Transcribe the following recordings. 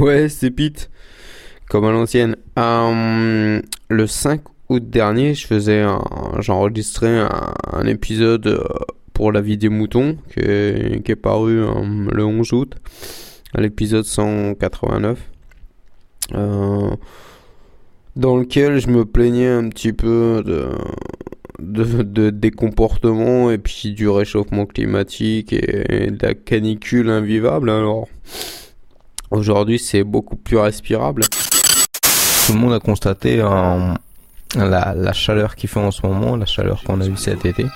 Ouais, c'est Pete, comme à l'ancienne. Euh, le 5 août dernier, je faisais j'enregistrais un, épisode euh, pour la vie des moutons qui est, qui est paru euh, le 11 août, l'épisode 189. dans lequel je me plaignais un petit peu de, de, des comportements et puis du réchauffement climatique et, de la canicule invivable. Alors aujourd'hui c'est beaucoup plus respirable. Tout le monde a constaté la, la chaleur qu'il fait en ce moment, la chaleur qu'on a eue cet été.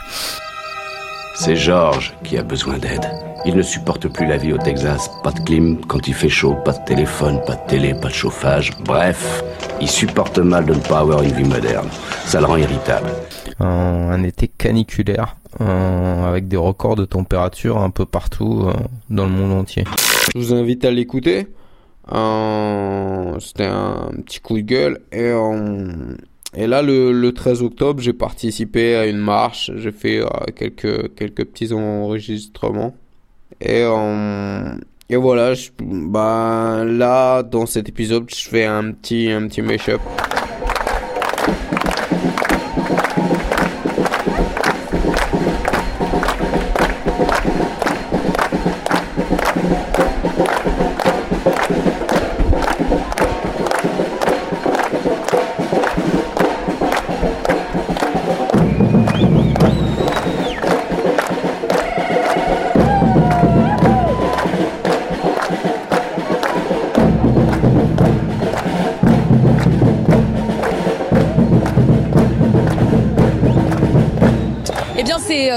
C'est Georges qui a besoin d'aide. Il ne supporte plus la vie au Texas. Pas de clim quand il fait chaud, pas de téléphone, pas de télé, pas de chauffage. Bref, il supporte mal de ne pas avoir une vie moderne. Ça le rend irritable. Un, été caniculaire, avec des records de température un peu partout euh, dans le monde entier. Je vous invite à l'écouter. C'était un petit coup de gueule et là, le, 13 octobre, j'ai participé à une marche, j'ai fait euh, quelques, quelques petits enregistrements. Et, euh, et voilà, bah, là, dans cet épisode, je fais un petit, un petit mash-up.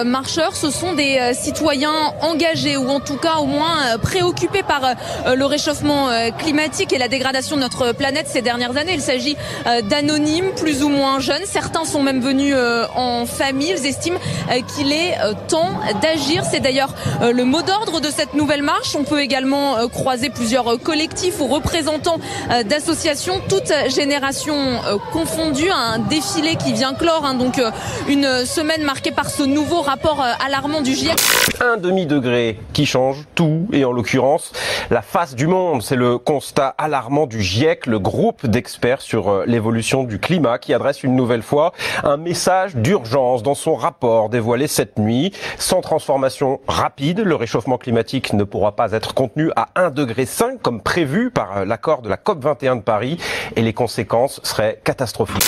Marcheurs, ce sont des euh, citoyens engagés ou en tout cas au moins euh, préoccupés par le réchauffement climatique et la dégradation de notre planète ces dernières années. Il s'agit d'anonymes plus ou moins jeunes. Certains sont même venus en famille. Ils estiment qu'il est temps d'agir. C'est d'ailleurs le mot d'ordre de cette nouvelle marche. On peut également croiser plusieurs collectifs ou représentants d'associations, toutes générations confondues. Un défilé qui vient clore hein, donc une semaine marquée par ce nouveau rapport euh, alarmant du GIEC. Un demi-degré qui change tout, et en l'occurrence, la face du monde. C'est le constat alarmant du GIEC, le groupe d'experts sur euh, l'évolution du climat, qui adresse une nouvelle fois un message d'urgence dans son rapport dévoilé cette nuit. Sans transformation rapide, le réchauffement climatique ne pourra pas être contenu à 1,5 degré comme prévu par euh, l'accord de la COP21 de Paris, et les conséquences seraient catastrophiques.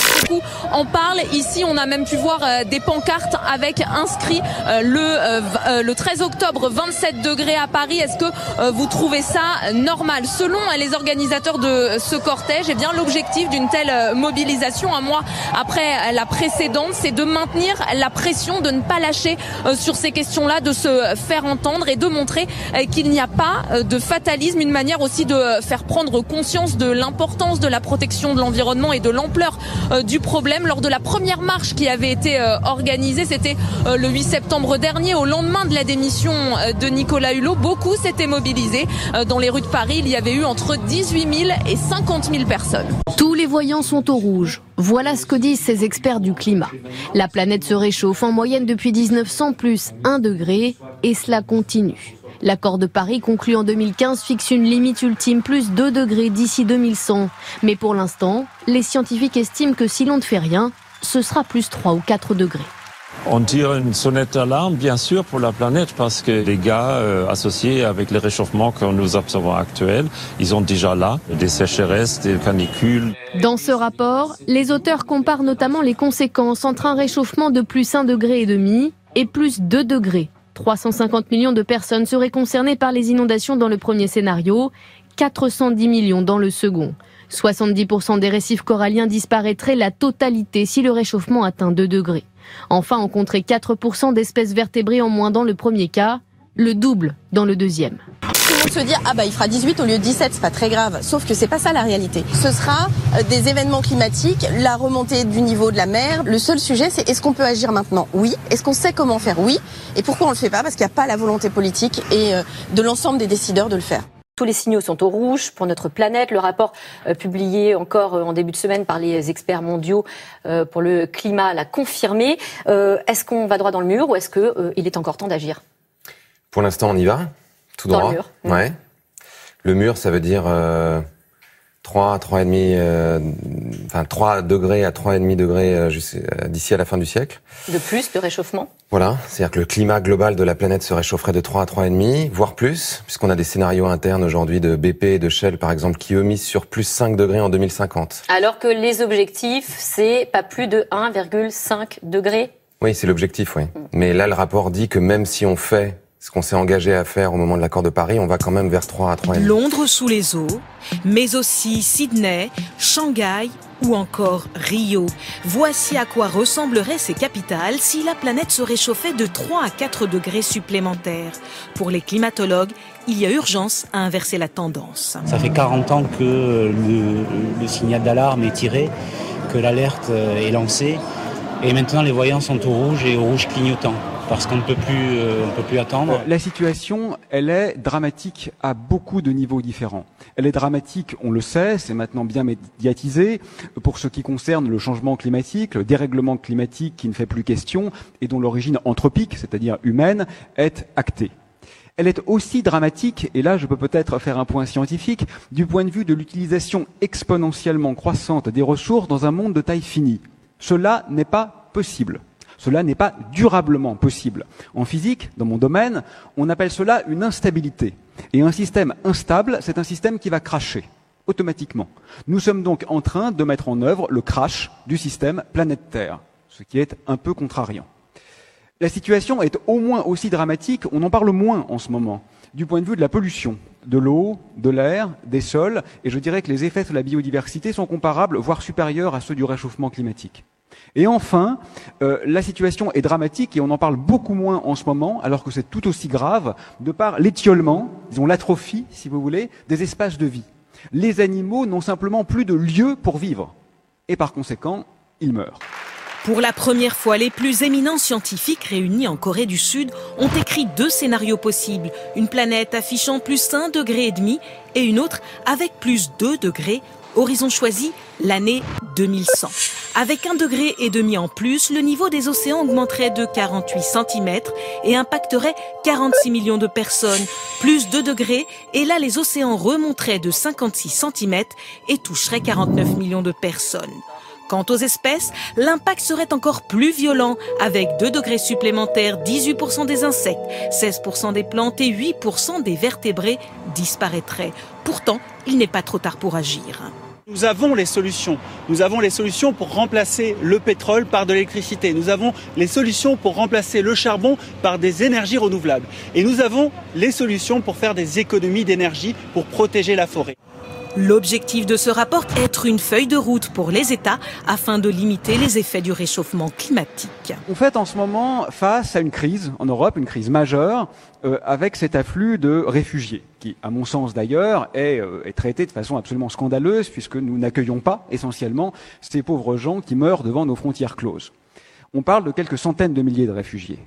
On parle ici, on a même pu voir des pancartes avec inscrits euh, le, euh, euh, le 13 octobre 27 degrés à Paris. Est-ce que vous trouvez ça normal? Selon les organisateurs de ce cortège, eh bien l'objectif d'une telle mobilisation un mois après la précédente, c'est de maintenir la pression, de ne pas lâcher sur ces questions-là, de se faire entendre et de montrer qu'il n'y a pas de fatalisme, une manière aussi de faire prendre conscience de l'importance de la protection de l'environnement et de l'ampleur du problème. Lors de la première marche qui avait été organisée, c'était le 8 septembre dernier, au lendemain de la démission euh, de Nicolas Hulot, beaucoup s'étaient mobilisés. Euh, dans les rues de Paris, il y avait eu entre 18 000 et 50 000 personnes. Tous les voyants sont au rouge. Voilà ce que disent ces experts du climat. La planète se réchauffe en moyenne depuis 1900 plus 1 degré et cela continue. L'accord de Paris conclu en 2015 fixe une limite ultime plus 2 degrés d'ici 2100. Mais pour l'instant, les scientifiques estiment que si l'on ne fait rien, ce sera plus 3 ou 4 degrés. On tire une sonnette d'alarme, bien sûr, pour la planète, parce que les gars euh, associés avec les réchauffements que nous observons actuels, ils sont déjà là, des sécheresses, des canicules. Dans ce rapport, les auteurs comparent notamment les conséquences entre un réchauffement de plus 1 degré et demi et plus 2 degrés. 350 millions de personnes seraient concernées par les inondations dans le premier scénario, 410 millions dans le second. 70% des récifs coralliens disparaîtraient la totalité si le réchauffement atteint 2 degrés. Enfin, on compterait 4% d'espèces vertébrées en moins dans le premier cas, le double dans le deuxième. Tout le monde se dit ah bah il fera 18 au lieu de 17, c'est pas très grave. Sauf que c'est pas ça la réalité. Ce sera euh, des événements climatiques, la remontée du niveau de la mer. Le seul sujet c'est est-ce qu'on peut agir maintenant? Oui. Est-ce qu'on sait comment faire? Oui. Et pourquoi on le fait pas? Parce qu'il n'y a pas la volonté politique et euh, de l'ensemble des décideurs de le faire. Tous les signaux sont au rouge pour notre planète. Le rapport euh, publié encore euh, en début de semaine par les experts mondiaux euh, pour le climat l'a confirmé. est-ce qu'on va droit dans le mur ou est-ce qu'il est encore temps d'agir? Pour l'instant, on y va, tout droit. Dans le mur. Ouais. Le mur, ça veut dire 3, 3,5, euh, enfin 3 degrés à 3,5 degrés euh, euh, d'ici à la fin du siècle. De plus de réchauffement Voilà, c'est-à-dire que le climat global de la planète se réchaufferait de 3 à 3,5, voire plus, puisqu'on a des scénarios internes aujourd'hui de BP et de Shell, par exemple, qui eux misent sur plus 5 degrés en 2050. Alors que les objectifs, c'est pas plus de 1,5 degrés Oui, c'est l'objectif, oui. Mm. Mais là, le rapport dit que même si on fait ce qu'on s'est engagé à faire au moment de l'accord de Paris, on va quand même vers 3 à 3,5. Londres sous les eaux, mais aussi Sydney, Shanghai ou encore Rio. Voici à quoi ressembleraient ces capitales si la planète se réchauffait de 3 à 4 degrés supplémentaires. Pour les climatologues, il y a urgence à inverser la tendance. Ça fait 40 ans que le, le signal d'alarme est tiré, que l'alerte est lancée, et maintenant les voyants sont au rouge et au rouge clignotant parce qu'on ne peut plus, euh, attendre. La situation, elle est dramatique à beaucoup de niveaux différents. Elle est dramatique, on le sait, c'est maintenant bien médiatisé, pour ce qui concerne le changement climatique, le dérèglement climatique qui ne fait plus question et dont l'origine anthropique, c'est-à-dire humaine, est actée. Elle est aussi dramatique, et là je peux peut-être faire un point scientifique, du point de vue de l'utilisation exponentiellement croissante des ressources dans un monde de taille finie. Cela n'est pas possible. Cela n'est pas durablement possible. En physique, dans mon domaine, on appelle cela une instabilité. Et un système instable, c'est un système qui va cracher automatiquement. Nous sommes donc en train de mettre en œuvre le crash du système planète Terre, ce qui est un peu contrariant. La situation est au moins aussi dramatique, on en parle moins en ce moment, du point de vue de la pollution, de l'eau, de l'air, des sols, et je dirais que les effets sur la biodiversité sont comparables, voire supérieurs à ceux du réchauffement climatique. Et enfin, euh, la situation est dramatique et on en parle beaucoup moins en ce moment, alors que c'est tout aussi grave, de par l'étiolement, disons l'atrophie, si vous voulez, des espaces de vie. Les animaux n'ont simplement plus de lieu pour vivre. Et par conséquent, ils meurent. Pour la première fois, les plus éminents scientifiques réunis en Corée du Sud ont écrit deux scénarios possibles. Une planète affichant plus 1 degré et demi et une autre avec plus 2 degrés Horizon choisi, l'année 2100. Avec un degré et demi en plus, le niveau des océans augmenterait de 48 cm et impacterait 46 millions de personnes. Plus 2 degrés, et là les océans remonteraient de 56 cm et toucheraient 49 millions de personnes. Quant aux espèces, l'impact serait encore plus violent, avec 2 degrés supplémentaires, 18% des insectes, 16% des plantes et 8% des vertébrés disparaîtraient. Pourtant, il n'est pas trop tard pour agir. Nous avons les solutions. Nous avons les solutions pour remplacer le pétrole par de l'électricité. Nous avons les solutions pour remplacer le charbon par des énergies renouvelables. Et nous avons les solutions pour faire des économies d'énergie pour protéger la forêt. L'objectif de ce rapport est être une feuille de route pour les États afin de limiter les effets du réchauffement climatique. On fait en ce moment face à une crise en Europe, une crise majeure, euh, avec cet afflux de réfugiés, qui, à mon sens d'ailleurs, est, euh, est traité de façon absolument scandaleuse, puisque nous n'accueillons pas essentiellement ces pauvres gens qui meurent devant nos frontières closes. On parle de quelques centaines de milliers de réfugiés.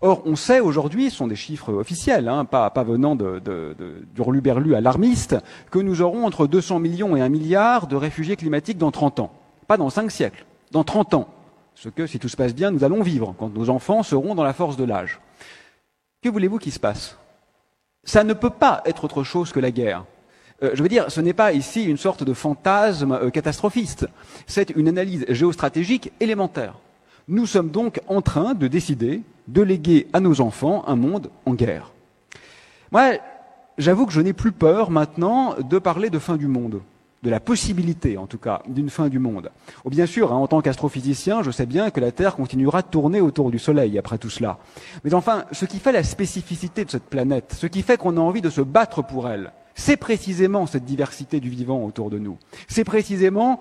Or, on sait aujourd'hui, ce sont des chiffres officiels, hein, pas, venant de, de, alarmiste, que nous aurons entre 200 millions et 1 milliard de réfugiés climatiques dans 30 ans. Pas dans 5 siècles, dans 30 ans. Ce que, si tout se passe bien, nous allons vivre quand nos enfants seront dans la force de l'âge. Que voulez-vous qu'il se passe? Ça ne peut pas être autre chose que la guerre. Euh, je veux dire, ce n'est pas ici une sorte de fantasme euh, catastrophiste. C'est une analyse géostratégique élémentaire. Nous sommes donc en train de décider de léguer à nos enfants un monde en guerre. Moi, j'avoue que je n'ai plus peur maintenant de parler de fin du monde, de la possibilité en tout cas d'une fin du monde. Oh, bien sûr, hein, en tant qu'astrophysicien, je sais bien que la Terre continuera de tourner autour du Soleil après tout cela. Mais enfin, ce qui fait la spécificité de cette planète, ce qui fait qu'on a envie de se battre pour elle, c'est précisément cette diversité du vivant autour de nous. C'est précisément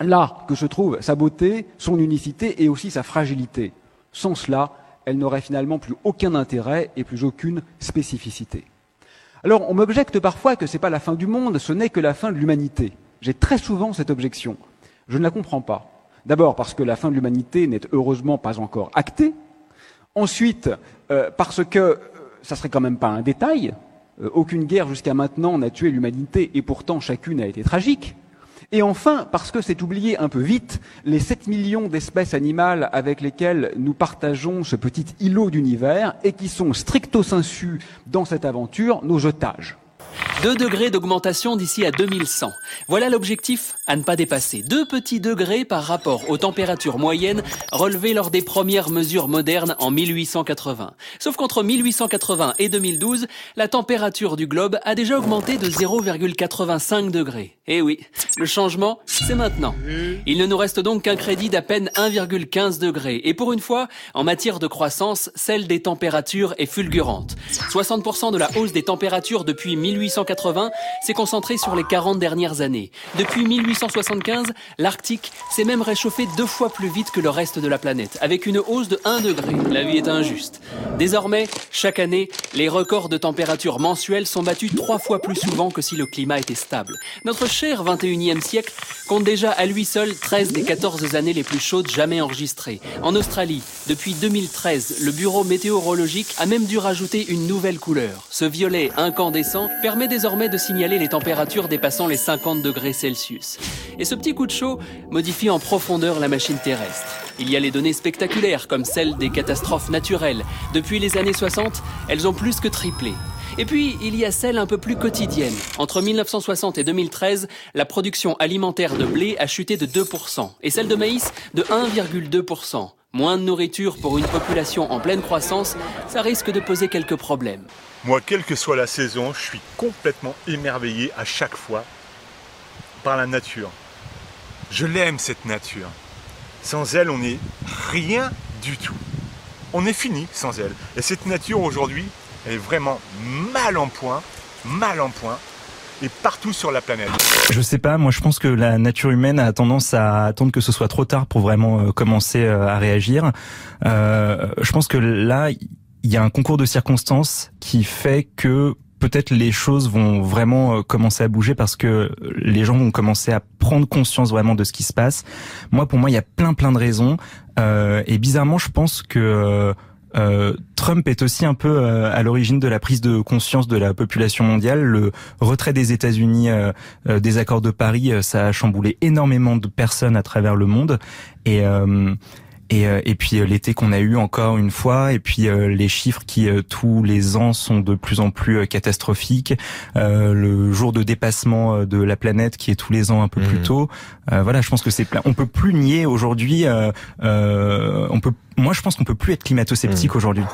là que se trouve sa beauté, son unicité et aussi sa fragilité. Sans cela, elle n'aurait finalement plus aucun intérêt et plus aucune spécificité. Alors, on m'objecte parfois que ce n'est pas la fin du monde, ce n'est que la fin de l'humanité. J'ai très souvent cette objection. Je ne la comprends pas. D'abord parce que la fin de l'humanité n'est heureusement pas encore actée. Ensuite, euh, parce que euh, ça serait quand même pas un détail. Euh, aucune guerre jusqu'à maintenant n'a tué l'humanité et pourtant chacune a été tragique. Et enfin, parce que c'est oublié un peu vite, les 7 millions d'espèces animales avec lesquelles nous partageons ce petit îlot d'univers et qui sont stricto sensu dans cette aventure nos otages. 2 degrés d'augmentation d'ici à 2100. Voilà l'objectif à ne pas dépasser. 2 petits degrés par rapport aux températures moyennes relevées lors des premières mesures modernes en 1880. Sauf qu'entre 1880 et 2012, la température du globe a déjà augmenté de 0,85 degrés. Eh oui, le changement, c'est maintenant. Il ne nous reste donc qu'un crédit d'à peine 1,15 degrés. Et pour une fois, en matière de croissance, celle des températures est fulgurante. 60% de la hausse des températures depuis 1880 s'est concentrée sur les 40 dernières années. Depuis 1875, l'Arctique s'est même réchauffé deux fois plus vite que le reste de la planète, avec une hausse de 1 degré. La vie est injuste. Désormais, chaque année, les records de température mensuels sont battus trois fois plus souvent que si le climat était stable. Notre cher 21e siècle compte déjà à lui seul 13 des 14 années les plus chaudes jamais enregistrées. En Australie, depuis 2013, le bureau météorologique a même dû rajouter une nouvelle couleur. Ce violet incandescent permet désormais de signaler les températures dépassant les 50 degrés Celsius. Et ce petit coup de chaud modifie en profondeur la machine terrestre. Il y a les données spectaculaires comme celles des catastrophes naturelles. Depuis les années 60, elles ont plus que triplé. Et puis, il y a celle un peu plus quotidienne. Entre 1960 et 2013, la production alimentaire de blé a chuté de 2%, et celle de maïs de 1,2%. Moins de nourriture pour une population en pleine croissance, ça risque de poser quelques problèmes. Moi, quelle que soit la saison, je suis complètement émerveillé à chaque fois par la nature. Je l'aime cette nature. Sans elle, on n'est rien du tout. On est fini sans elle. Et cette nature aujourd'hui, est vraiment mal en point, mal en point, et partout sur la planète. Je sais pas, moi je pense que la nature humaine a tendance à attendre que ce soit trop tard pour vraiment euh, commencer euh, à réagir. Euh, je pense que là, il y a un concours de circonstances qui fait que peut-être les choses vont vraiment commencer à bouger parce que les gens vont commencer à prendre conscience vraiment de ce qui se passe. Moi, pour moi, il y a plein plein de raisons. et bizarrement, je pense que euh, Trump est aussi un peu euh, à l'origine de la prise de conscience de la population mondiale. Le retrait des États-Unis euh, des accords de Paris, ça a chamboulé énormément de personnes à travers le monde. Et et, et, puis l'été qu'on a eu encore une fois, et puis les chiffres qui tous les ans sont de plus en plus catastrophiques, le jour de dépassement de la planète qui est tous les ans un peu plus mmh. tôt. voilà, je pense que c'est on peut plus nier aujourd'hui, on peut moi, je pense qu'on peut plus être climato-sceptique hmm. aujourd'hui.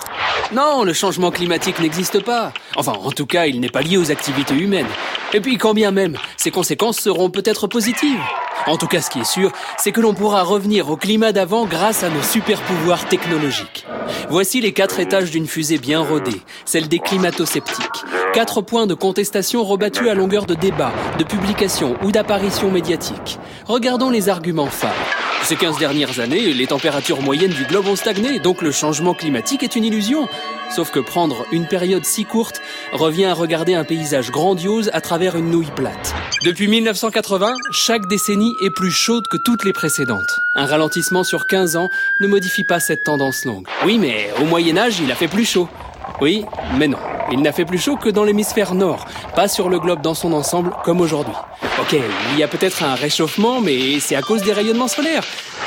Non, le changement climatique n'existe pas. Enfin, en tout cas, il n'est pas lié aux activités humaines. Et puis, quand bien même, ses conséquences seront peut-être positives. En tout cas, ce qui est sûr, c'est que l'on pourra revenir au climat d'avant grâce à nos super pouvoirs technologiques. Voici les quatre étages d'une fusée bien rodée, celle des climato-sceptiques. Quatre points de contestation rebattus à longueur de débats, de publications ou d'apparitions médiatiques. Regardons les arguments phares. Ces 15 dernières années, les températures moyennes du globe donc le changement climatique est une illusion. Sauf que prendre une période si courte revient à regarder un paysage grandiose à travers une nouille plate. Depuis 1980, chaque décennie est plus chaude que toutes les précédentes. Un ralentissement sur 15 ans ne modifie pas cette tendance longue. Oui, mais au Moyen Âge, il a fait plus chaud. Oui, mais non. Il n'a fait plus chaud que dans l'hémisphère nord, pas sur le globe dans son ensemble comme aujourd'hui. Ok, il y a peut-être un réchauffement, mais c'est à cause des rayonnements solaires.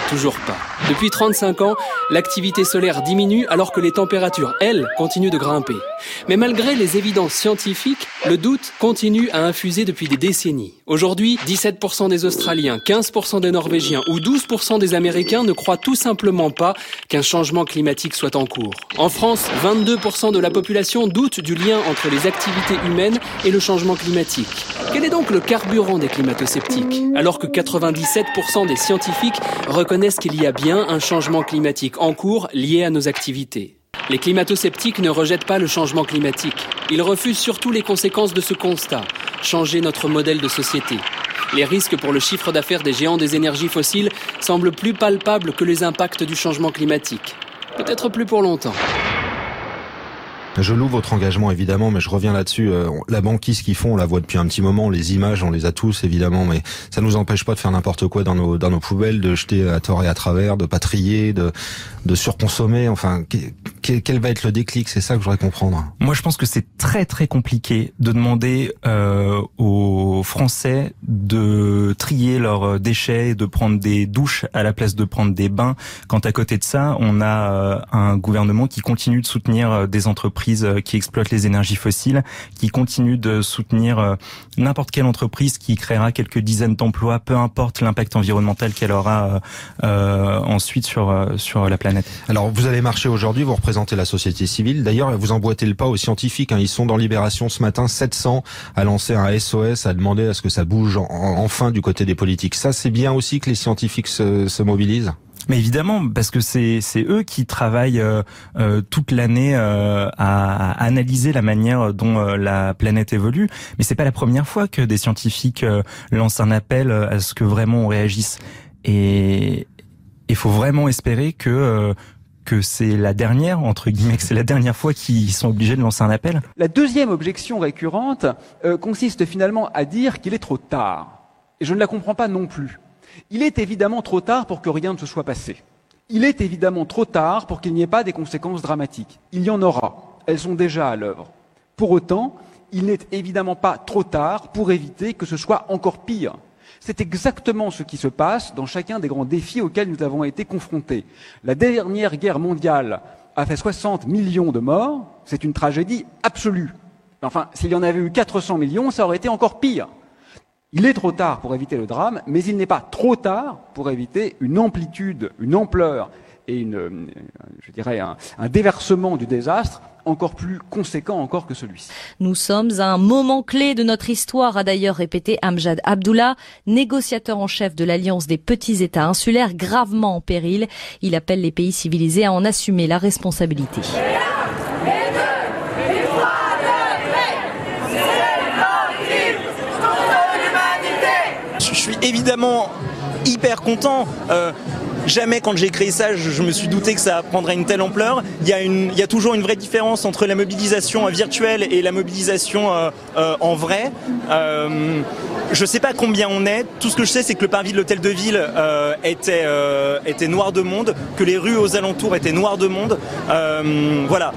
Toujours pas. Depuis 35 ans, l'activité solaire diminue alors que les températures, elles, continuent de grimper. Mais malgré les évidences scientifiques, le doute continue à infuser depuis des décennies. Aujourd'hui, 17% des Australiens, 15% des Norvégiens ou 12% des Américains ne croient tout simplement pas qu'un changement climatique soit en cours. En France, 22% de la population doute du lien entre les activités humaines et le changement climatique. Quel est donc le carburant des climato-sceptiques? Alors que 97% des scientifiques reconnaissent qu'il y a bien un changement climatique en cours lié à nos activités. Les climato-sceptiques ne rejettent pas le changement climatique. Ils refusent surtout les conséquences de ce constat, changer notre modèle de société. Les risques pour le chiffre d'affaires des géants des énergies fossiles semblent plus palpables que les impacts du changement climatique. Peut-être plus pour longtemps. Je loue votre engagement évidemment, mais je reviens là-dessus. Euh, la banquise qu'ils font, on la voit depuis un petit moment. Les images, on les a tous évidemment, mais ça nous empêche pas de faire n'importe quoi dans nos dans nos poubelles, de jeter à tort et à travers, de pas trier, de de surconsommer. Enfin, quel, va être le déclic? C'est ça que je voudrais comprendre. Moi, je pense que c'est très très compliqué de demander euh, aux Français de trier leurs déchets, de prendre des douches à la place de prendre des bains. Quand à côté de ça, on a euh, un gouvernement qui continue de soutenir des entreprises entreprises qui exploitent les énergies fossiles, qui continuent de soutenir n'importe quelle entreprise qui créera quelques dizaines d'emplois, peu importe l'impact environnemental qu'elle aura ensuite sur sur la planète. Alors vous allez marcher aujourd'hui, vous représentez la société civile. D'ailleurs, vous emboîtez le pas aux scientifiques. Hein. Ils sont dans Libération ce matin, 700 à lancer un SOS, à demander à ce que ça bouge enfin du côté des politiques. Ça, c'est bien aussi que les scientifiques se, se mobilisent. Mais évidemment, parce que c'est eux qui travaillent euh, euh toute l'année euh, à, à, analyser la manière dont euh, la planète évolue. Mais c'est pas la première fois que des scientifiques lancent un appel à ce que vraiment on réagisse. Et il faut vraiment espérer que que c'est la dernière, entre guillemets, que c'est la dernière fois qu'ils sont obligés de lancer un appel La deuxième objection récurrente euh, consiste finalement à dire qu'il est trop tard. Et je ne la comprends pas non plus. Il est évidemment trop tard pour que rien ne se soit passé. Il est évidemment trop tard pour qu'il n'y ait pas des conséquences dramatiques. Il y en aura. Elles sont déjà à l'œuvre. Pour autant, il n'est évidemment pas trop tard pour éviter que ce soit encore pire. C'est exactement ce qui se passe dans chacun des grands défis auxquels nous avons été confrontés. La dernière guerre mondiale a fait 60 millions de morts, c'est une tragédie absolue. Enfin, s'il y en avait eu 400 millions, ça aurait été encore pire. Il est trop tard pour éviter le drame, mais il n'est pas trop tard pour éviter une amplitude, une ampleur et une, je dirais un, un déversement du désastre encore plus conséquent encore que celui-ci. Nous sommes à un moment clé de notre histoire, a d'ailleurs répété Amjad Abdullah, négociateur en chef de l'Alliance des petits États insulaires gravement en péril. Il appelle les pays civilisés à en assumer la responsabilité. Je suis évidemment hyper content. Euh, jamais quand j'ai créé ça, je, me suis douté que ça prendrait une telle ampleur. Il y, a toujours une vraie différence entre la mobilisation virtuelle et la mobilisation euh, euh, en vrai. Euh, je sais pas combien on est. Tout ce que je sais, c'est que le parvis de l'hôtel de ville était, était noir de monde, que les rues aux alentours étaient noires de monde. voilà.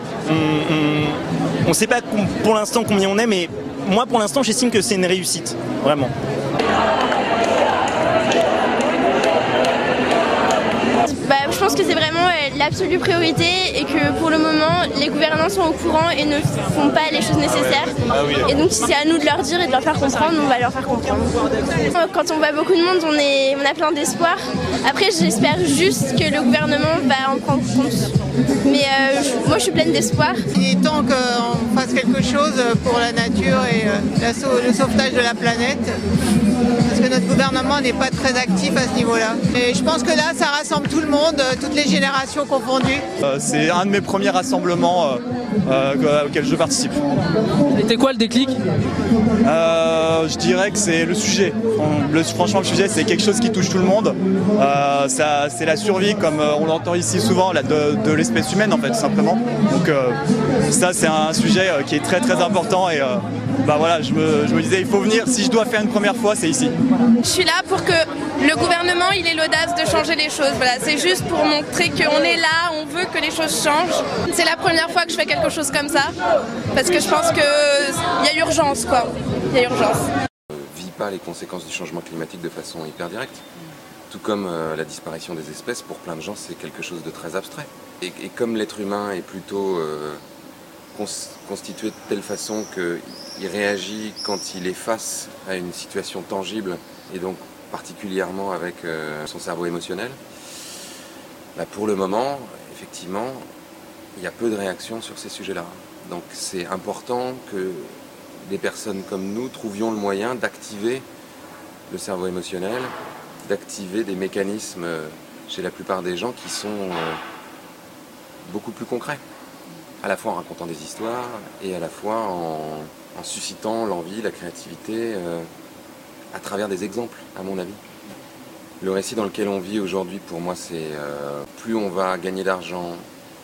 On ne sait pas pour l'instant combien on est, mais moi, pour l'instant, j'estime que c'est une réussite. Vraiment. Je pense que c'est vraiment euh, l'absolue priorité et que pour le moment, les gouvernants sont au courant et ne font pas les choses nécessaires. Ah et donc, c'est à nous de leur dire et de leur faire comprendre, on va leur faire comprendre. Quand on voit beaucoup de monde, on, est, on a plein d'espoir. Après, j'espère juste que le gouvernement va en prendre compte. Mais euh, moi, je suis pleine d'espoir. Il est temps qu'on fasse quelque chose pour la nature et euh, le sauvetage de la planète parce que notre gouvernement n'est pas très actif à ce niveau-là. Et je pense que là, ça rassemble tout le monde, euh, toutes les générations confondues. Euh, c'est un de mes premiers rassemblements euh, auxquels je participe. C'était quoi le déclic Je dirais que c'est le sujet. franchement, le sujet, c'est quelque chose qui touche tout le monde. c'est la survie, comme on l'entend ici souvent, de, l'espèce humaine, en fait, simplement. Donc ça, c'est un sujet qui est très très important et bah voilà, je me, je me disais, il faut venir. Si je dois faire une première fois, c'est ici. Je suis là pour que le gouvernement il ait l'audace de changer les choses. Voilà, c'est juste pour montrer qu'on est là, on veut que les choses changent. C'est la première fois que je fais quelque chose comme ça, parce que je pense qu'il y a urgence, quoi. Il y a urgence. Vit pas les conséquences du changement climatique de façon hyper directe. Tout comme euh, la disparition des espèces, pour plein de gens, c'est quelque chose de très abstrait. Et, comme l'être humain est plutôt euh, constitué de telle façon qu'il réagit quand il est face à une situation tangible et donc particulièrement avec euh, son cerveau émotionnel. Bah, pour le moment, effectivement, il y a peu de réactions sur ces sujets-là. Donc c'est important que des personnes comme nous trouvions le moyen d'activer le cerveau émotionnel, d'activer des mécanismes euh, chez la plupart des gens qui sont euh, beaucoup plus concrets à la fois en racontant des histoires et à la fois en, suscitant l'envie, la créativité euh, à travers des exemples, à mon avis. Le récit dans lequel on vit aujourd'hui, pour moi, c'est plus on va gagner d'argent,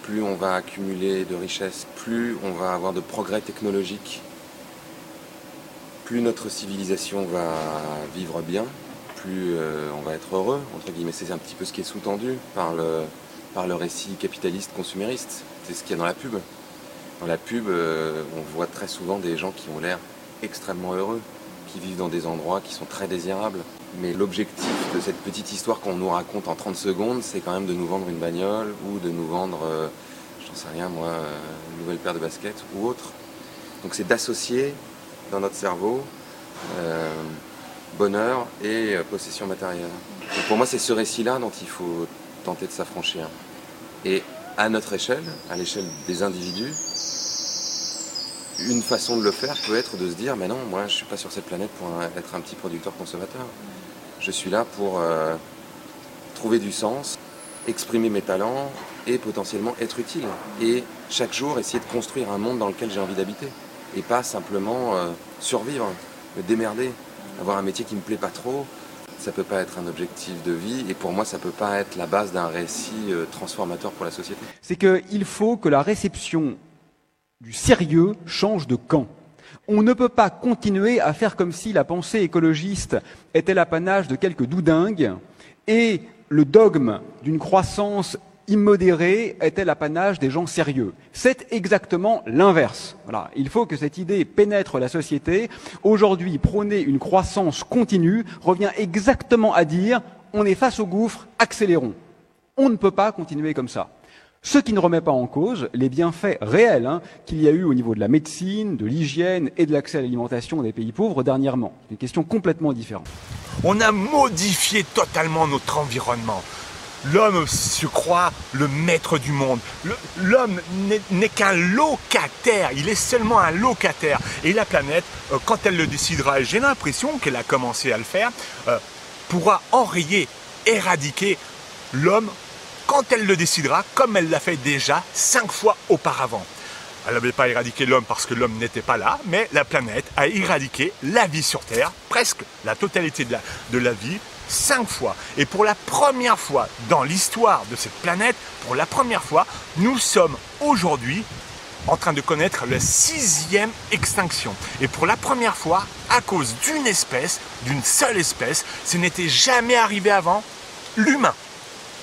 plus on va accumuler de richesses, plus on va avoir de progrès technologiques, plus notre civilisation va vivre bien, plus euh, on va être heureux, entre guillemets. C'est un petit peu ce qui est sous-tendu par le, récit capitaliste consumériste. C'est ce qu'il y a dans la pub. Dans la pub, euh, on voit très souvent des gens qui ont l'air extrêmement heureux, qui vivent dans des endroits qui sont très désirables. Mais l'objectif de cette petite histoire qu'on nous raconte en 30 secondes, c'est quand même de nous vendre une bagnole ou de nous vendre, euh, je j'en sais rien moi, une nouvelle paire de baskets ou autre. Donc c'est d'associer dans notre cerveau bonheur et possession matérielle. pour moi, c'est ce récit-là dont il faut tenter de s'affranchir. Et à notre échelle, à l'échelle des individus, une façon de le faire peut être de se dire, mais non, moi je suis pas sur cette planète pour être un petit producteur-consommateur. Je suis là pour euh, trouver du sens, exprimer mes talents et potentiellement être utile. Et chaque jour essayer de construire un monde dans lequel j'ai envie d'habiter. Et pas simplement euh, survivre, me démerder, avoir un métier qui me plaît pas trop, ça peut pas être un objectif de vie et pour moi ça peut pas être la base d'un récit euh, transformateur pour la société. C'est qu'il faut que la réception du sérieux change de camp. On ne peut pas continuer à faire comme si la pensée écologiste était l'apanage de quelques doudingues et le dogme d'une croissance immodéré était l'apanage des gens sérieux. C'est exactement l'inverse. Il faut que cette idée pénètre la société. Aujourd'hui, prôner une croissance continue revient exactement à dire on est face au gouffre, accélérons. On ne peut pas continuer comme ça. Ce qui ne remet pas en cause les bienfaits réels hein, qu'il y a eu au niveau de la médecine, de l'hygiène et de l'accès à l'alimentation des pays pauvres dernièrement. Une question complètement différente. On a modifié totalement notre environnement. L'homme se croit le maître du monde. L'homme n'est qu'un locataire, il est seulement un locataire. Et la planète, euh, quand elle le décidera, j'ai l'impression qu'elle a commencé à le faire, euh, pourra enrayer, éradiquer l'homme quand elle le décidera, comme elle l'a fait déjà cinq fois auparavant. Elle n'avait pas éradiqué l'homme parce que l'homme n'était pas là, mais la planète a éradiqué la vie sur Terre, presque la totalité de la, de la vie, cinq fois. Et pour la première fois dans l'histoire de cette planète, pour la première fois, nous sommes aujourd'hui en train de connaître la sixième extinction. Et pour la première fois, à cause d'une espèce, d'une seule espèce, ce n'était jamais arrivé avant, l'humain.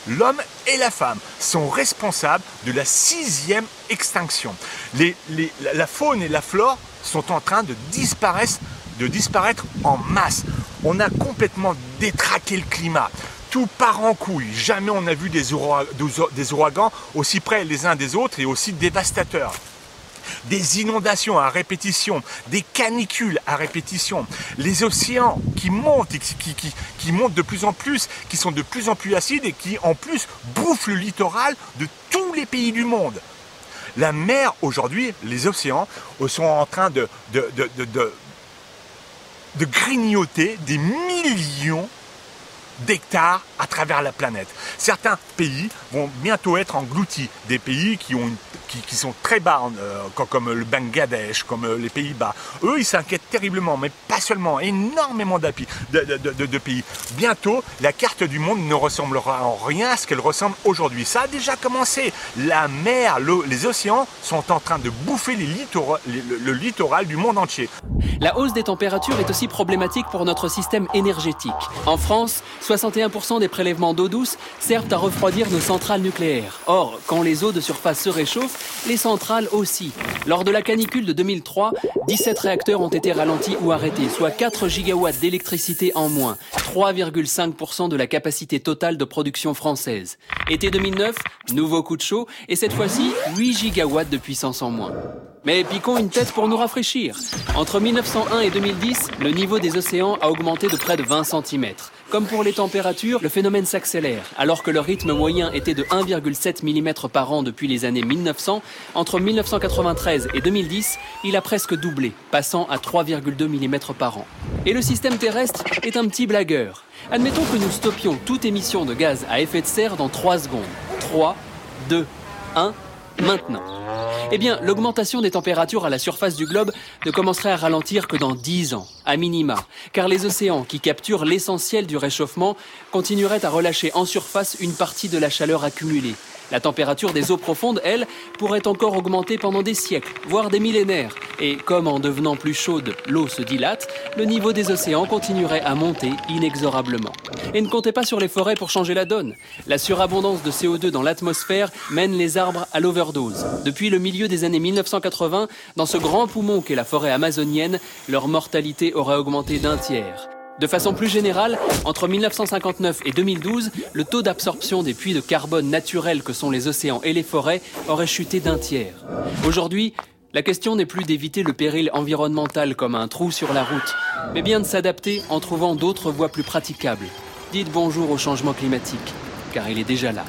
L'homme et la femme sont responsables de la sixième extinction. la faune et la flore sont en train de disparaître en masse. On a complètement détraqué le climat. Tout part en couille. Jamais on n'a vu des, ouragans aussi près les uns des autres et aussi dévastateurs des inondations à répétition, des canicules à répétition, les océans qui montent, qui, qui, montent de plus en plus, qui sont de plus en plus acides et qui en plus bouffent le littoral de tous les pays du monde. La mer aujourd'hui, les océans sont en train de grignoter des millions d'hectares à travers la planète. Certains pays vont bientôt être engloutis, des pays qui ont une qui, sont très bas, euh, comme le Bangladesh, comme euh, les Pays-Bas. Eux, ils s'inquiètent terriblement, mais pas seulement, énormément de, de, pays. Bientôt, la carte du monde ne ressemblera en rien à ce qu'elle ressemble aujourd'hui. Ça a déjà commencé. La mer, les océans sont en train de bouffer le, littoral du monde entier. La hausse des températures est aussi problématique pour notre système énergétique. En France, 61% des prélèvements d'eau douce servent à refroidir nos centrales nucléaires. Or, quand les eaux de surface se réchauffent, les centrales aussi. Lors de la canicule de 2003, 17 réacteurs ont été ralentis ou arrêtés, soit 4 gigawatts d'électricité en moins, 3,5% de la capacité totale de production française. Été 2009, nouveau coup de chaud, et cette fois-ci, 8 gigawatts de puissance en moins. Mais piquons une tête pour nous rafraîchir. Entre 1901 et 2010, le niveau des océans a augmenté de près de 20 cm. Comme pour les températures, le phénomène s'accélère. Alors que le rythme moyen était de 1,7 mm par an depuis les années 1900, entre 1993 et 2010, il a presque doublé, passant à 3,2 mm par an. Et le système terrestre est un petit blagueur. Admettons que nous stoppions toute émission de gaz à effet de serre dans 3 secondes. 3, 2, 1, maintenant. Eh bien, l'augmentation des températures à la surface du globe ne commencerait à ralentir que dans 10 ans, à minima, car les océans, qui capturent l'essentiel du réchauffement, continueraient à relâcher en surface une partie de la chaleur accumulée, la température des eaux profondes, elle, pourrait encore augmenter pendant des siècles, voire des millénaires. Et comme en devenant plus chaude, l'eau se dilate, le niveau des océans continuerait à monter inexorablement. Et ne comptez pas sur les forêts pour changer la donne. La surabondance de CO2 dans l'atmosphère mène les arbres à l'overdose. Depuis le milieu des années 1980, dans ce grand poumon qu'est la forêt amazonienne, leur mortalité aurait augmenté d'un tiers. De façon plus générale, entre 1959 et 2012, le taux d'absorption des puits de carbone naturels que sont les océans et les forêts aurait chuté d'un tiers. Aujourd'hui, la question n'est plus d'éviter le péril environnemental comme un trou sur la route, mais bien de s'adapter en trouvant d'autres voies plus praticables. Dites bonjour au changement climatique, car il est déjà là.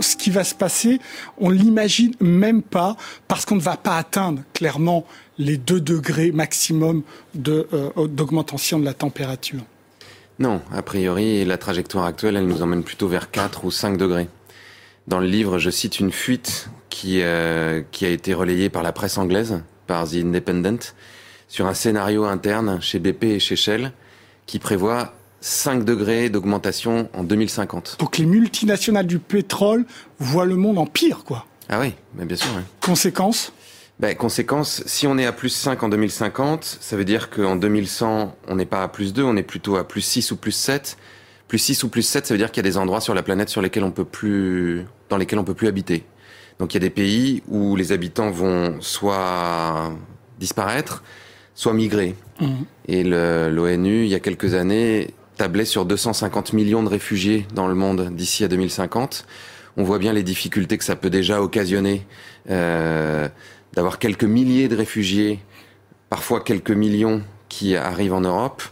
Ce qui va se passer, on l'imagine même pas parce qu'on ne va pas atteindre clairement les 2 degrés maximum euh, d'augmentation de, la température. Non, a priori, la trajectoire actuelle, elle nous emmène plutôt vers 4 ou 5 degrés. Dans le livre, je cite une fuite euh, qui a été relayée par la presse anglaise, par The Independent, sur un scénario interne chez BP et chez Shell, qui prévoit 5 degrés d'augmentation en 2050. Donc les multinationales du pétrole voient le monde en pire, quoi. Ah oui, mais bien sûr. Conséquence ben, conséquence, si on est à plus 5 en 2050, ça veut dire qu'en 2100, on n'est pas à plus 2, on est plutôt à plus 6 ou plus 7. Plus 6 ou plus 7, ça veut dire qu'il y a des endroits sur la planète sur lesquels on peut plus, dans lesquels on peut plus habiter. Donc il y a des pays où les habitants vont soit disparaître, soit migrer. Mmh. Et l'ONU, il y a quelques années, tablait sur 250 millions de réfugiés dans le monde d'ici à 2050. On voit bien les difficultés que ça peut déjà occasionner. Euh, d'avoir quelques milliers de réfugiés, parfois quelques millions qui arrivent en Europe,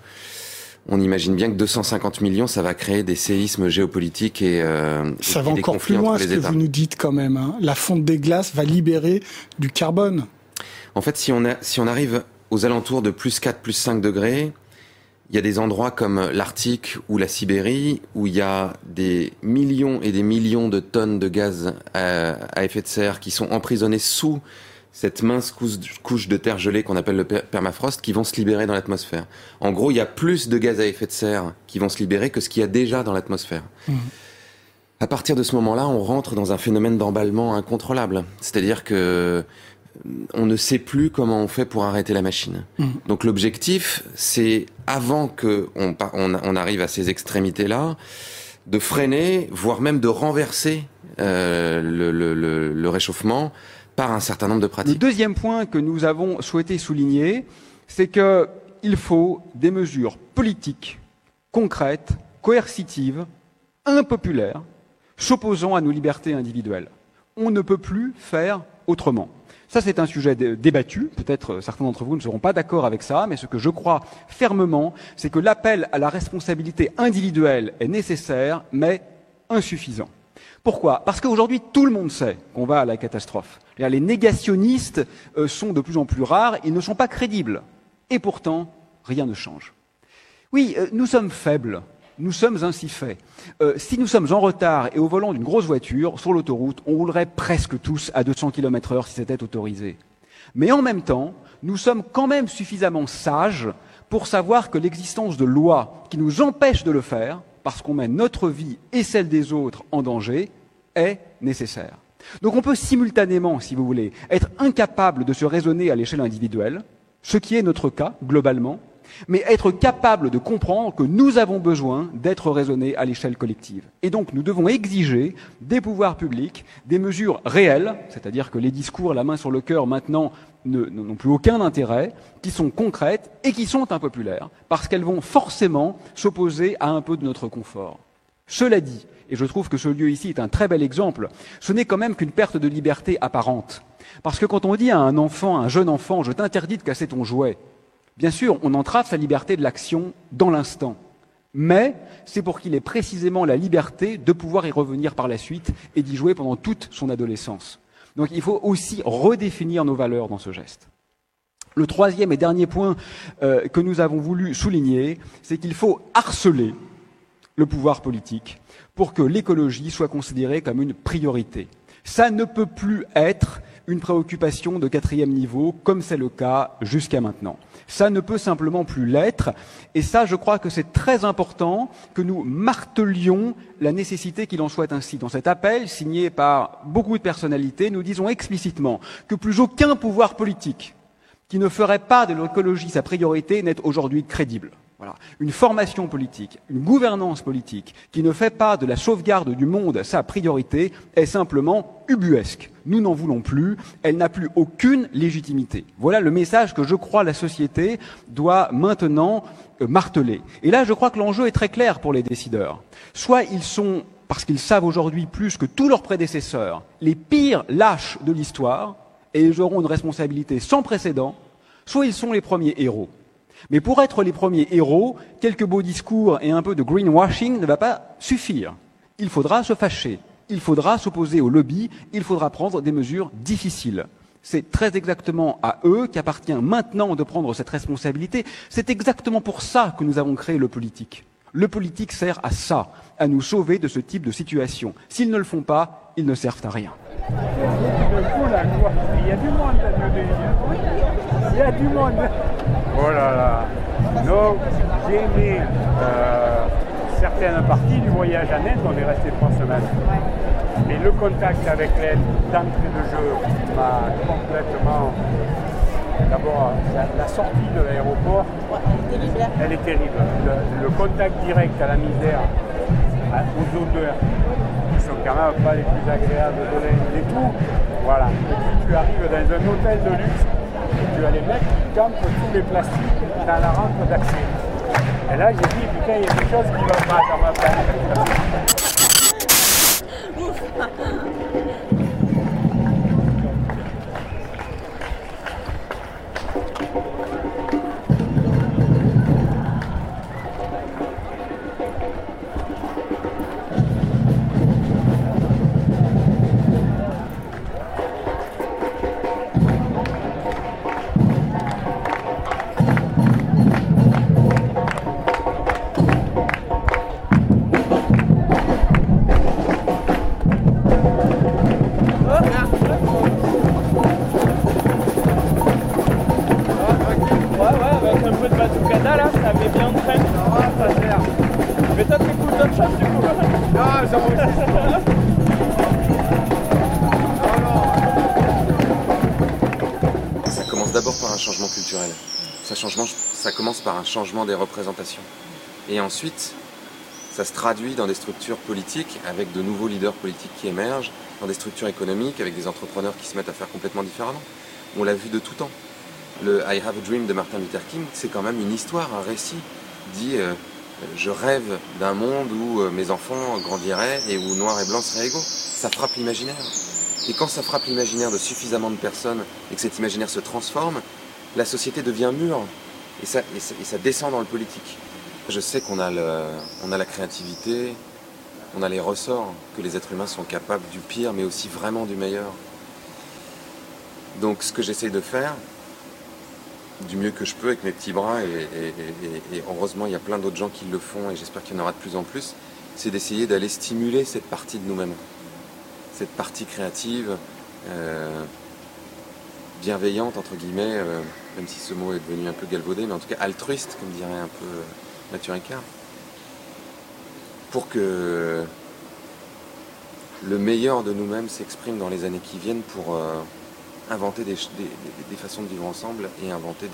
on imagine bien que 250 millions, ça va créer des séismes géopolitiques et euh, ça va encore plus loin ce que vous nous dites quand même. Hein. La fonte des glaces va libérer du carbone. En fait, si on, a, si on arrive aux alentours de plus 4, plus 5 degrés, il y a des endroits comme l'Arctique ou la Sibérie où il y a des millions et des millions de tonnes de gaz à, à effet de serre qui sont emprisonnés sous cette mince couche de terre gelée qu'on appelle le permafrost qui vont se libérer dans l'atmosphère. En gros, il y a plus de gaz à effet de serre qui vont se libérer que ce qu'il y a déjà dans l'atmosphère. Mmh. À partir de ce moment-là, on rentre dans un phénomène d'emballement incontrôlable. C'est-à-dire que on ne sait plus comment on fait pour arrêter la machine. Mmh. Donc l'objectif, c'est avant que on, on, arrive à ces extrémités-là, de freiner, voire même de renverser euh, le, le, le réchauffement par un certain nombre de pratiques. Le deuxième point que nous avons souhaité souligner, c'est qu'il faut des mesures politiques, concrètes, coercitives, impopulaires, s'opposant à nos libertés individuelles. On ne peut plus faire autrement. Ça, c'est un sujet débattu. Peut-être certains d'entre vous ne seront pas d'accord avec ça, mais ce que je crois fermement, c'est que l'appel à la responsabilité individuelle est nécessaire, mais insuffisant. Pourquoi? Parce qu'aujourd'hui, tout le monde sait qu'on va à la catastrophe. Les négationnistes euh, sont de plus en plus rares, ils ne sont pas crédibles. Et pourtant, rien ne change. Oui, euh, nous sommes faibles, nous sommes ainsi faits. Euh, si nous sommes en retard et au volant d'une grosse voiture, sur l'autoroute, on roulerait presque tous à 200 km heure si c'était autorisé. Mais en même temps, nous sommes quand même suffisamment sages pour savoir que l'existence de lois qui nous empêchent de le faire parce qu'on met notre vie et celle des autres en danger, est nécessaire. Donc on peut simultanément, si vous voulez, être incapable de se raisonner à l'échelle individuelle, ce qui est notre cas globalement, mais être capable de comprendre que nous avons besoin d'être raisonnés à l'échelle collective. Et donc nous devons exiger des pouvoirs publics des mesures réelles, c'est-à-dire que les discours, la main sur le cœur maintenant, n'ont plus aucun intérêt, qui sont concrètes et qui sont impopulaires, parce qu'elles vont forcément s'opposer à un peu de notre confort. Cela dit, et je trouve que ce lieu ici est un très bel exemple, ce n'est quand même qu'une perte de liberté apparente. Parce que quand on dit à un enfant, à un jeune enfant, je t'interdis de casser ton jouet, bien sûr, on entrave sa liberté de l'action dans l'instant. Mais c'est pour qu'il ait précisément la liberté de pouvoir y revenir par la suite et d'y jouer pendant toute son adolescence. Donc il faut aussi redéfinir nos valeurs dans ce geste. Le troisième et dernier point euh, que nous avons voulu souligner, c'est qu'il faut harceler le pouvoir politique pour que l'écologie soit considérée comme une priorité. Ça ne peut plus être une préoccupation de quatrième niveau, comme c'est le cas jusqu'à maintenant. Ça ne peut simplement plus l'être, et ça, je crois que c'est très important que nous martelions la nécessité qu'il en soit ainsi. Dans cet appel, signé par beaucoup de personnalités, nous disons explicitement que plus aucun pouvoir politique qui ne ferait pas de l'écologie sa priorité n'est aujourd'hui crédible. Une formation politique, une gouvernance politique qui ne fait pas de la sauvegarde du monde sa priorité est simplement ubuesque. Nous n'en voulons plus, elle n'a plus aucune légitimité. Voilà le message que je crois la société doit maintenant euh, marteler. Et là, je crois que l'enjeu est très clair pour les décideurs. Soit ils sont, parce qu'ils savent aujourd'hui plus que tous leurs prédécesseurs, les pires lâches de l'histoire, et ils auront une responsabilité sans précédent, soit ils sont les premiers héros. Mais pour être les premiers héros, quelques beaux discours et un peu de greenwashing ne va pas suffire. Il faudra se fâcher, il faudra s'opposer au lobby, il faudra prendre des mesures difficiles. C'est très exactement à eux qu'appartient maintenant de prendre cette responsabilité. C'est exactement pour ça que nous avons créé le politique. Le politique sert à ça, à nous sauver de ce type de situation. S'ils ne le font pas, ils ne servent à rien. Oh là là. Donc, j'ai aimé euh, certaines parties du voyage à Inde, on est resté trois semaines. Et le contact avec l'aide d'entrée de jeu m'a complètement. D'abord, la, sortie de l'aéroport, elle est terrible. Le, contact direct à la misère, aux odeurs, qui sont quand même pas les plus agréables de l'Inde et tout. Voilà. Et puis tu arrives dans un hôtel de luxe, tu as les mecs qui campent tous les plastiques dans la rampe d'accès. Et là, j'ai dit, putain, il y a des choses qui vont pas dans ma planète. Par un changement des représentations. Et ensuite, ça se traduit dans des structures politiques avec de nouveaux leaders politiques qui émergent, dans des structures économiques avec des entrepreneurs qui se mettent à faire complètement différemment. On l'a vu de tout temps. Le I Have a Dream de Martin Luther King, c'est quand même une histoire, un récit. dit euh, je rêve d'un monde où euh, mes enfants grandiraient et où noir et blanc seraient égaux. Ça frappe l'imaginaire. Et quand ça frappe l'imaginaire de suffisamment de personnes et que cet imaginaire se transforme, la société devient mûre et ça, descend dans le politique. Je sais qu'on a, on a la créativité, on a les ressorts, que les êtres humains sont capables du pire, mais aussi vraiment du meilleur. Donc ce que j'essaye de faire, du mieux que je peux avec mes petits bras, et, heureusement il y a plein d'autres gens qui le font, et j'espère qu'il y en aura de plus en plus, c'est d'essayer d'aller stimuler cette partie de nous-mêmes, cette partie créative, euh, bienveillante, entre guillemets. Euh, même si ce mot est devenu un peu galvaudé, mais en tout cas altruiste, comme dirait un peu euh, Mathieu Ricard, pour que le meilleur de nous-mêmes s'exprime dans les années qui viennent pour inventer des, façons de vivre ensemble et inventer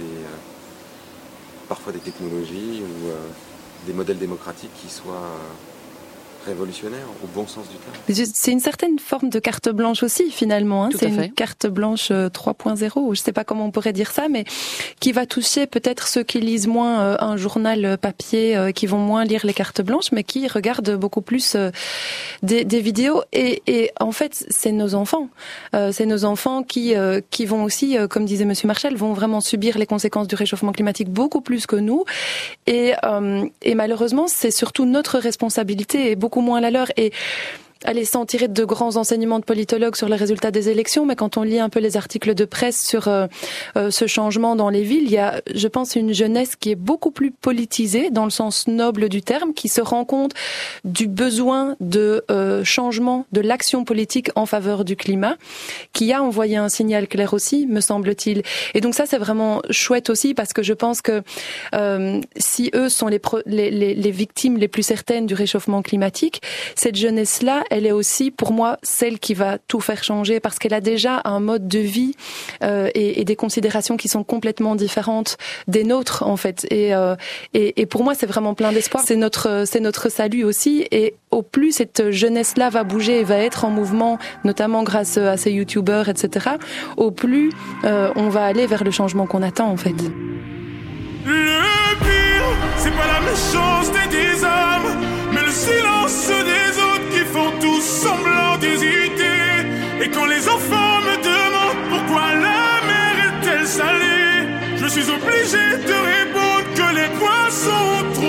parfois des technologies ou des modèles démocratiques qui soient révolutionnaire au bon sens du terme. C'est une certaine forme de carte blanche aussi finalement. Hein. C'est une carte blanche 3.0. Euh, je ne sais pas comment on pourrait dire ça, mais qui va toucher peut-être ceux qui lisent moins euh, un journal euh, papier, qui vont moins lire les cartes blanches, mais qui regardent beaucoup plus des, des vidéos. Et, et, en fait, c'est nos enfants. c'est nos enfants qui qui vont aussi, comme disait Monsieur Marshall, vont vraiment subir les conséquences du réchauffement climatique beaucoup plus que nous. Et, et malheureusement, c'est surtout notre responsabilité et beaucoup beaucoup moins la leur. Et aller s'en tirer de grands enseignements de politologues sur les résultats des élections, mais quand on lit un peu les articles de presse sur euh, euh, ce changement dans les villes, il y a, je pense, une jeunesse qui est beaucoup plus politisée dans le sens noble du terme, qui se rend compte du besoin de euh, changement de l'action politique en faveur du climat, qui a envoyé un signal clair aussi, me semble-t-il. Et donc ça, c'est vraiment chouette aussi parce que je pense que si eux sont les, les, les victimes les plus certaines du réchauffement climatique, cette jeunesse-là, elle est aussi pour moi celle qui va tout faire changer parce qu'elle a déjà un mode de vie euh, et, et, des considérations qui sont complètement différentes des nôtres en fait. Et, euh, et, et pour moi, c'est vraiment plein d'espoir. C'est notre, notre salut aussi. Et au plus cette jeunesse-là va bouger et va être en mouvement, notamment grâce à ces youtubeurs, etc., au plus euh, on va aller vers le changement qu'on attend en fait. Le pire, c'est pas la méchanceté des hommes, mais le silence des autres qui font tous semblant d'hésiter. Et quand les enfants me demandent pourquoi la mer est-elle salée, je suis obligé de répondre que les poissons